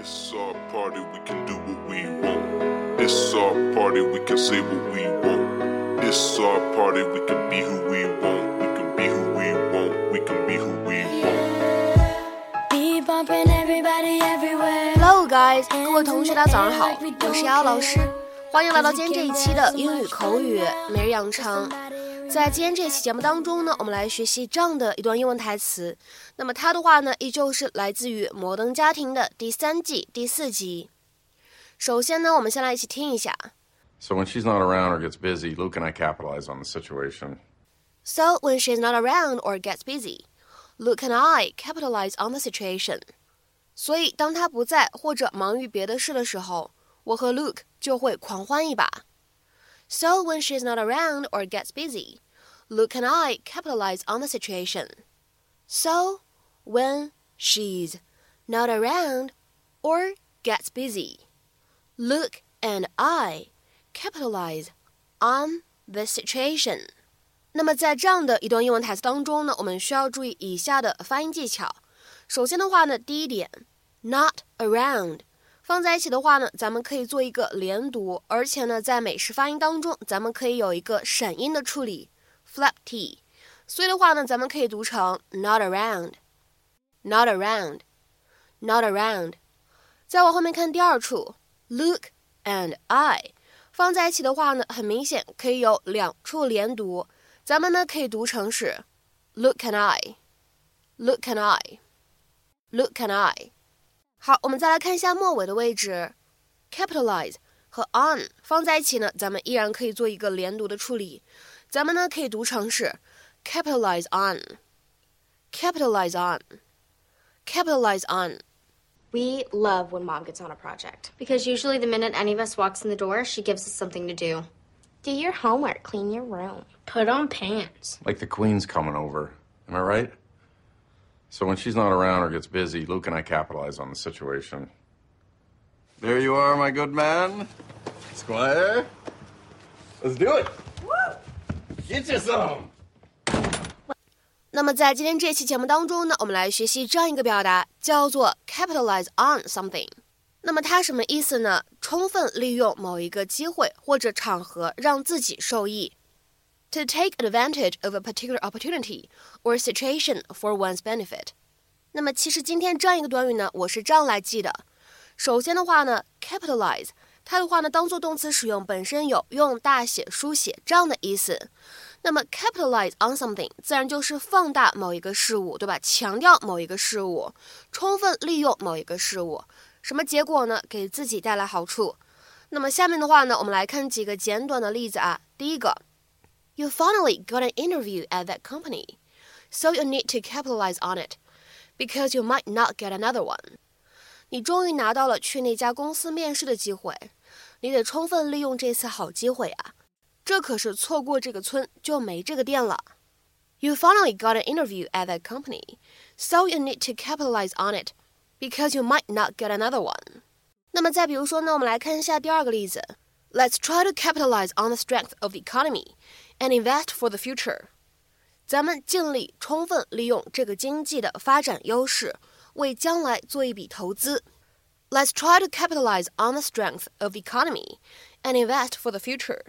It's our party, we can do what we want. It's our party, we can say what we want. It's our party, we can be who we want. We can be who we want. We can be who we want. Be bumping everybody everywhere. Hello guys，各位同学大家早上好，我是瑶老师，欢迎来到今天这一期的英语口语每日养成。 在今天这期节目当中呢，我们来学习这样的一段英文台词。那么它的话呢，依旧是来自于《摩登家庭》的第三季第四集。首先呢，我们先来一起听一下。So when she's not around or gets busy, Luke and I capitalize on the situation. So when she's not around or gets busy, Luke and I capitalize on the situation. 所以当她不在或者忙于别的事的时候，我和 Luke 就会狂欢一把。So when she's not around or gets busy, Luke and I capitalize on the situation. So when she's not around or gets busy, Luke and I capitalize on the situation. 那么在这样的一段英文台词当中呢，我们需要注意以下的发音技巧。首先的话呢，第一点，not around 放在一起的话呢，咱们可以做一个连读，而且呢，在美式发音当中，咱们可以有一个闪音的处理，flap t。所以的话呢，咱们可以读成 not around，not around，not around。再往后面看第二处 look and I 放在一起的话呢，很明显可以有两处连读，咱们呢可以读成是 Look and I，Look and I，Look and I。好，我们再来看一下末尾的位置，capitalize 和 on 放在一起呢，咱们依然可以做一个连读的处理，咱们呢可以读成是 capitalize on，capitalize on，capitalize on。 We love when mom gets on a project because usually the minute any of us walks in the door, she gives us something to do. Do your homework, clean your room, put on pants. Like the queen's coming over. Am I right? So when she's not around or gets busy, Luke and I capitalize on the situation. There you are, my good man. Squire. Let's do it. Get you some. 那么在今天这期节目当中呢，我们来学习这样一个表达，叫做 capitalize on something。那么它什么意思呢？充分利用某一个机会或者场合，让自己受益。 To take advantage of a particular opportunity or situation for one's benefit。那么其实今天这样一个短语呢，我是这样来记的。首先的话呢，capitalize 它的话呢，当做动词使用，本身有用大写、书写这样的意思。那么 capitalize on something 自然就是放大某一个事物，对吧？强调某一个事物，充分利用某一个事物，什么结果呢？给自己带来好处。那么下面的话呢，我们来看几个简短的例子啊。第一个 ，You finally got an interview at that company, so you need to capitalize on it, because you might not get another one. 你终于拿到了去那家公司面试的机会，你得充分利用这次好机会啊！这可是错过这个村就没这个店了。You finally got an interview at that company, so you need to capitalize on it, because you might not get another one. 那么再比如说呢，我们来看一下第二个例子。 Let's try to capitalize on the strength of the economy and invest for the future. 咱们尽力充分利用这个经济的发展优势，为将来做一笔投资。Let's try to capitalize on the strength of the economy and invest for the future.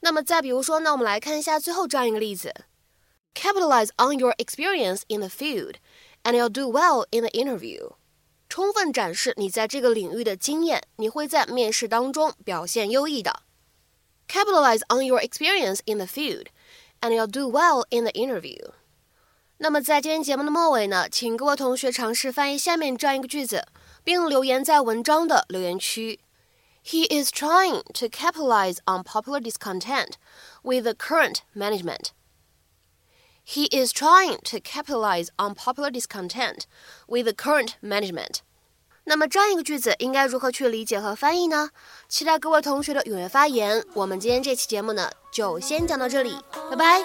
那么再比如说呢，我们来看一下最后这样一个例子：Capitalize on your experience in the field, and you'll do well in the interview. 充分展示你在这个领域的经验，你会在面试当中表现优异的。Capitalize on your experience in the field, and you'll do well in the interview. 那么在今天节目的末尾呢，请各位同学尝试翻译下面这样一个句子，并留言在文章的留言区。He is trying to capitalize on popular discontent with the current management. He is trying to capitalize on popular discontent with the current management. 那么这样一个句子应该如何去理解和翻译呢？期待各位同学的踊跃发言。我们今天这期节目呢，就先讲到这里，拜拜。